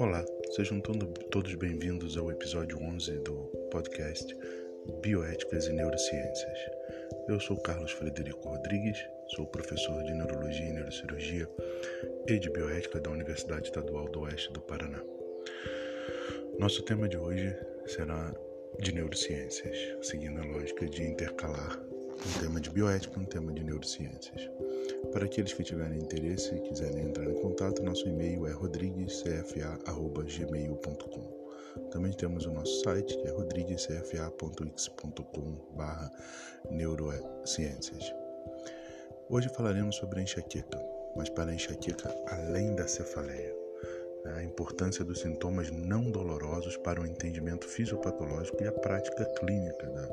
Olá, sejam todos bem-vindos ao episódio 11 do podcast Bioéticas e Neurociências. Eu sou Carlos Frederico Rodrigues, sou professor de Neurologia e Neurocirurgia e de Bioética da Universidade Estadual do Oeste do Paraná. Nosso tema de hoje será de neurociências, seguindo a lógica de intercalar um tema de bioética um tema de neurociências. Para aqueles que tiverem interesse e quiserem entrar em contato, nosso e-mail é rodriguescfa.gmail.com. Também temos o nosso site, que é rodriguescfa.x.com.br neurociências. Hoje falaremos sobre a enxaqueca, mas para a enxaqueca além da cefaleia. Né? A importância dos sintomas não dolorosos para o entendimento fisiopatológico e a prática clínica da,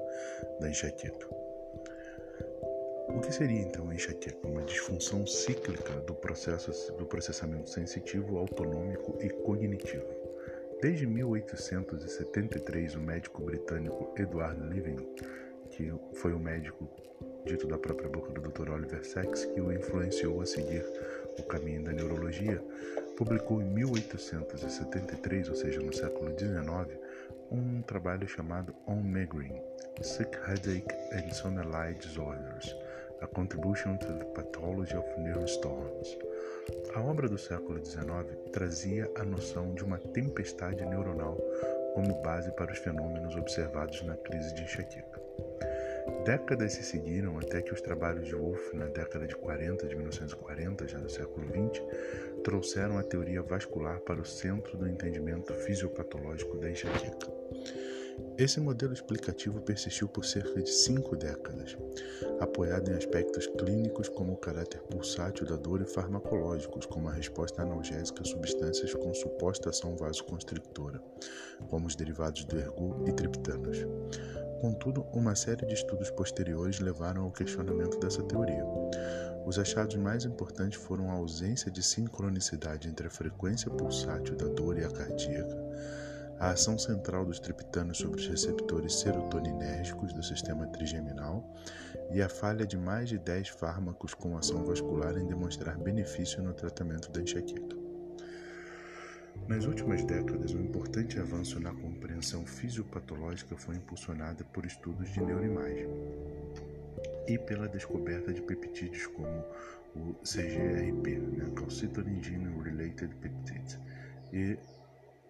da enxaqueca. O que seria então a enxaqueca? Uma disfunção cíclica do processo do processamento sensitivo, autonômico e cognitivo. Desde 1873, o médico britânico Edward Levin, que foi o médico dito da própria boca do Dr. Oliver Sacks, que o influenciou a seguir o caminho da neurologia, publicou em 1873, ou seja, no século XIX, um trabalho chamado On Migraine, Sick Headache and Some Allied Disorders, A Contribution to the Pathology of Neurostorms. A obra do século XIX trazia a noção de uma tempestade neuronal como base para os fenômenos observados na crise de enxaqueca. Décadas se seguiram até que os trabalhos de Wolff, na década de 40, de 1940, já do século XX, trouxeram a teoria vascular para o centro do entendimento fisiopatológico da enxaqueca. Esse modelo explicativo persistiu por cerca de cinco décadas, apoiado em aspectos clínicos como o caráter pulsátil da dor e farmacológicos, como a resposta analgésica a substâncias com suposta ação vasoconstrictora, como os derivados do ergu e triptanos. Contudo, uma série de estudos posteriores levaram ao questionamento dessa teoria. Os achados mais importantes foram a ausência de sincronicidade entre a frequência pulsátil da dor e a cardíaca, a ação central dos triptanos sobre os receptores serotoninérgicos do sistema trigeminal e a falha de mais de 10 fármacos com ação vascular em demonstrar benefício no tratamento da enxaqueca. Nas últimas décadas, um importante avanço na compreensão fisiopatológica foi impulsionado por estudos de neuroimagem e pela descoberta de peptídeos como o CGRP, né, Calcitonin Gene Related Peptides, e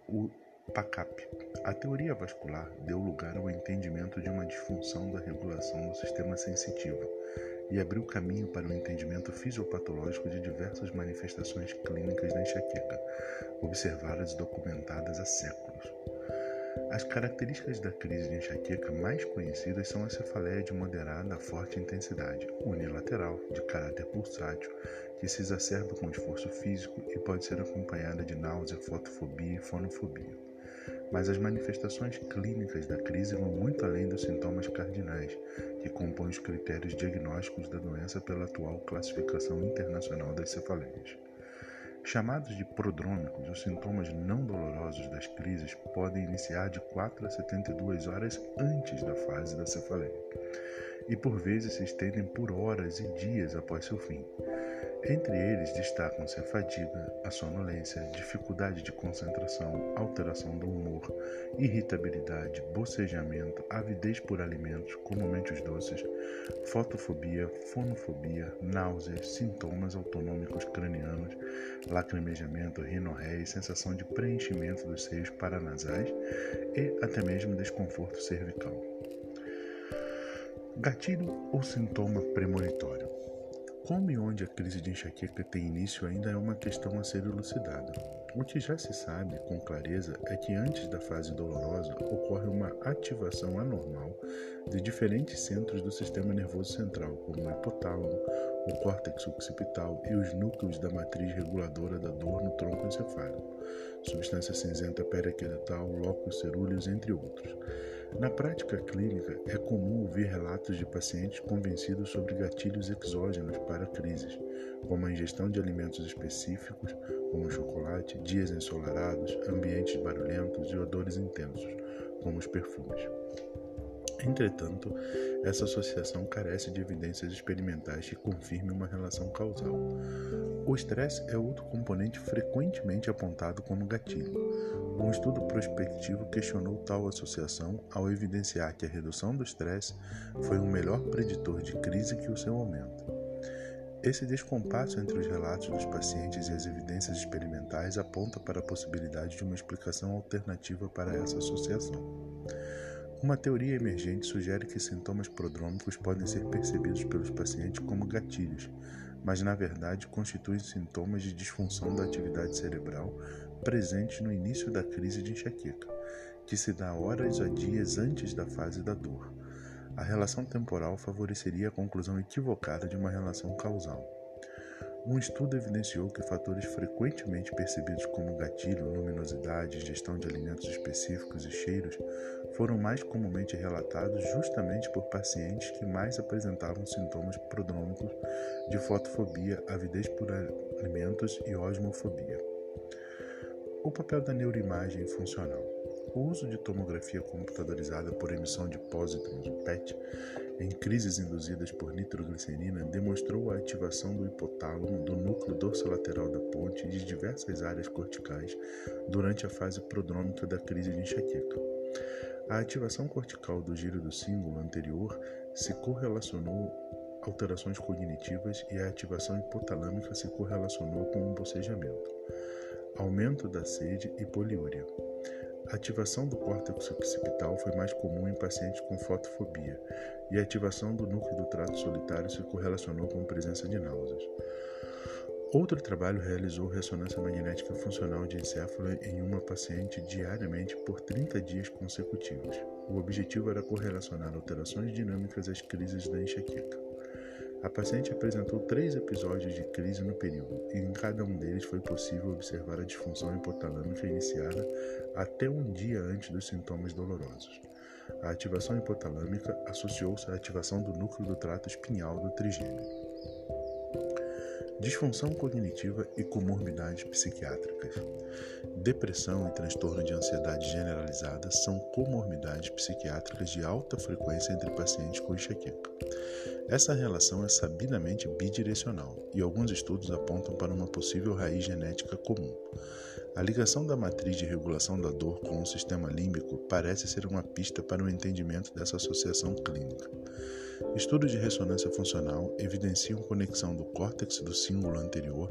o PACAP. A teoria vascular deu lugar ao entendimento de uma disfunção da regulação do sistema sensitivo e abriu caminho para o entendimento fisiopatológico de diversas manifestações clínicas da enxaqueca, observadas e documentadas há séculos. As características da crise de enxaqueca mais conhecidas são a cefaleia de moderada a forte intensidade, unilateral, de caráter pulsátil, que se exacerba com esforço físico e pode ser acompanhada de náusea, fotofobia e fonofobia. Mas as manifestações clínicas da crise vão muito além dos sintomas cardinais, que compõem os critérios diagnósticos da doença pela atual classificação internacional das cefaleias. Chamados de prodrômicos, os sintomas não dolorosos das crises podem iniciar de 4 a 72 horas antes da fase da cefaleia e por vezes se estendem por horas e dias após seu fim. Entre eles destacam-se a fadiga, a sonolência, dificuldade de concentração, alteração do humor, irritabilidade, bocejamento, avidez por alimentos, comumente os doces, fotofobia, fonofobia, náuseas, sintomas autonômicos cranianos, lacrimejamento, rinorreia e sensação de preenchimento dos seios paranasais e até mesmo desconforto cervical. Gatilho ou sintoma premonitório? Como e onde a crise de enxaqueca tem início ainda é uma questão a ser elucidada. O que já se sabe com clareza é que antes da fase dolorosa ocorre uma ativação anormal de diferentes centros do sistema nervoso central, como o hipotálamo, o córtex occipital e os núcleos da matriz reguladora da dor no tronco encefálico, substância cinzenta periaquedatal, lóculos cerúleos, entre outros. Na prática clínica, é comum ouvir relatos de pacientes convencidos sobre gatilhos exógenos para crises, como a ingestão de alimentos específicos, como chocolate, dias ensolarados, ambientes barulhentos e odores intensos, como os perfumes. Entretanto, essa associação carece de evidências experimentais que confirmem uma relação causal. O estresse é outro componente frequentemente apontado como gatilho. Um estudo prospectivo questionou tal associação ao evidenciar que a redução do estresse foi um melhor preditor de crise que o seu aumento. Esse descompasso entre os relatos dos pacientes e as evidências experimentais aponta para a possibilidade de uma explicação alternativa para essa associação. Uma teoria emergente sugere que sintomas prodrômicos podem ser percebidos pelos pacientes como gatilhos, mas na verdade constituem sintomas de disfunção da atividade cerebral presentes no início da crise de enxaqueca, que se dá horas a dias antes da fase da dor. A relação temporal favoreceria a conclusão equivocada de uma relação causal. Um estudo evidenciou que fatores frequentemente percebidos como gatilho, luminosidade, ingestão de alimentos específicos e cheiros foram mais comumente relatados justamente por pacientes que mais apresentavam sintomas prodrômicos de fotofobia, avidez por alimentos e osmofobia. O papel da neuroimagem funcional. O uso de tomografia computadorizada por emissão de pósitrons, PET, em crises induzidas por nitroglicerina demonstrou a ativação do hipotálamo, do núcleo dorsolateral da ponte e de diversas áreas corticais durante a fase prodrômica da crise de enxaqueca. A ativação cortical do giro do símbolo anterior se correlacionou alterações cognitivas e a ativação hipotalâmica se correlacionou com um bocejamento, aumento da sede e poliúria. A ativação do córtex occipital foi mais comum em pacientes com fotofobia, e a ativação do núcleo do trato solitário se correlacionou com a presença de náuseas. Outro trabalho realizou ressonância magnética funcional de encéfalo em uma paciente diariamente por 30 dias consecutivos. O objetivo era correlacionar alterações dinâmicas às crises da enxaqueca. A paciente apresentou três episódios de crise no período, e em cada um deles foi possível observar a disfunção hipotalâmica iniciada até um dia antes dos sintomas dolorosos. A ativação hipotalâmica associou-se à ativação do núcleo do trato espinhal do trigêmeo. Disfunção cognitiva e comorbidades psiquiátricas. Depressão e transtorno de ansiedade generalizada são comorbidades psiquiátricas de alta frequência entre pacientes com enxaqueca. Essa relação é sabidamente bidirecional e alguns estudos apontam para uma possível raiz genética comum. A ligação da matriz de regulação da dor com o sistema límbico parece ser uma pista para o entendimento dessa associação clínica. Estudos de ressonância funcional evidenciam conexão do córtex do símbolo anterior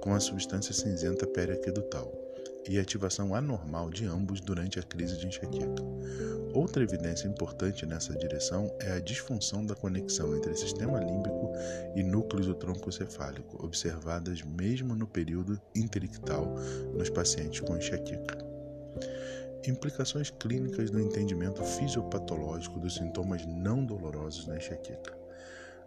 com a substância cinzenta periaquedutal e ativação anormal de ambos durante a crise de enxaqueca. Outra evidência importante nessa direção é a disfunção da conexão entre sistema límbico e núcleos do tronco cefálico, observadas mesmo no período interictal nos pacientes com enxaqueca. Implicações clínicas do entendimento fisiopatológico dos sintomas não dolorosos na enxaqueca.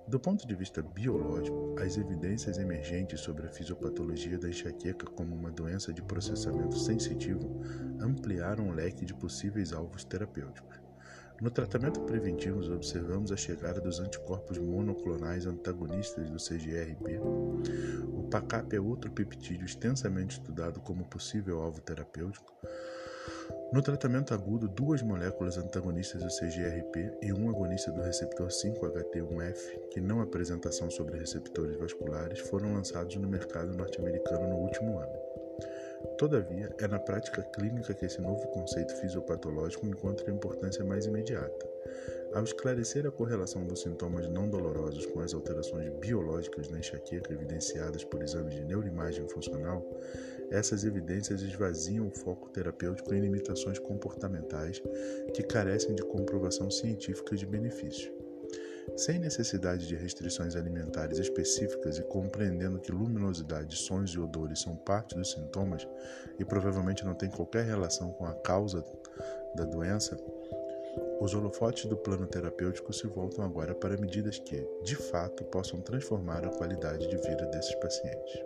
Do ponto de vista biológico, as evidências emergentes sobre a fisiopatologia da enxaqueca como uma doença de processamento sensitivo ampliaram o leque de possíveis alvos terapêuticos. No tratamento preventivo, observamos a chegada dos anticorpos monoclonais antagonistas do CGRP. O PACAP é outro peptídeo extensamente estudado como possível alvo terapêutico. No tratamento agudo, duas moléculas antagonistas do CGRP e um agonista do receptor 5-HT1F, que não apresentação sobre receptores vasculares, foram lançados no mercado norte-americano no último ano. Todavia, é na prática clínica que esse novo conceito fisiopatológico encontra importância mais imediata. Ao esclarecer a correlação dos sintomas não dolorosos com as alterações biológicas na enxaqueca evidenciadas por exames de neuroimagem funcional, essas evidências esvaziam o foco terapêutico em limitações comportamentais que carecem de comprovação científica de benefício. Sem necessidade de restrições alimentares específicas e compreendendo que luminosidade, sons e odores são parte dos sintomas e provavelmente não têm qualquer relação com a causa da doença, os holofotes do plano terapêutico se voltam agora para medidas que, de fato, possam transformar a qualidade de vida desses pacientes.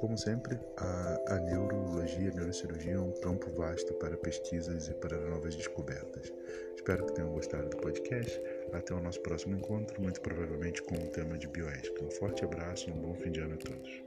Como sempre, a, a neurologia, a neurocirurgia é um campo vasto para pesquisas e para novas descobertas. Espero que tenham gostado do podcast. Até o nosso próximo encontro, muito provavelmente com o tema de bioética. Um forte abraço e um bom fim de ano a todos.